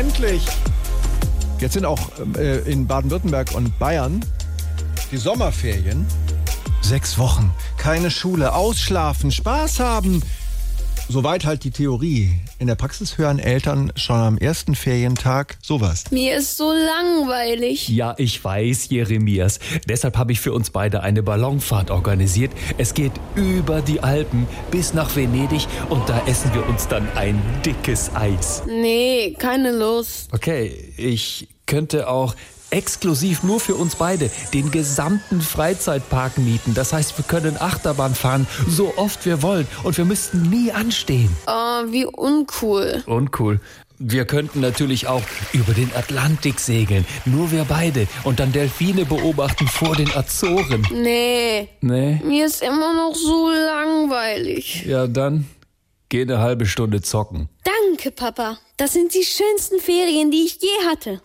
endlich. Jetzt sind auch äh, in Baden-Württemberg und Bayern die Sommerferien. Sechs Wochen, keine Schule, ausschlafen, Spaß haben. Soweit halt die Theorie. In der Praxis hören Eltern schon am ersten Ferientag sowas. Mir ist so langweilig. Ja, ich weiß, Jeremias. Deshalb habe ich für uns beide eine Ballonfahrt organisiert. Es geht über die Alpen bis nach Venedig und da essen wir uns dann ein dickes Eis. Nee, keine Lust. Okay, ich könnte auch exklusiv nur für uns beide den gesamten Freizeitpark mieten. Das heißt, wir können Achterbahn fahren, so oft wir wollen und wir müssten nie anstehen. Oh, wie uncool. Uncool. Wir könnten natürlich auch über den Atlantik segeln, nur wir beide, und dann Delfine beobachten vor den Azoren. Nee. Nee? Mir ist immer noch so langweilig. Ja, dann geh eine halbe Stunde zocken. Danke, Papa. Das sind die schönsten Ferien, die ich je hatte.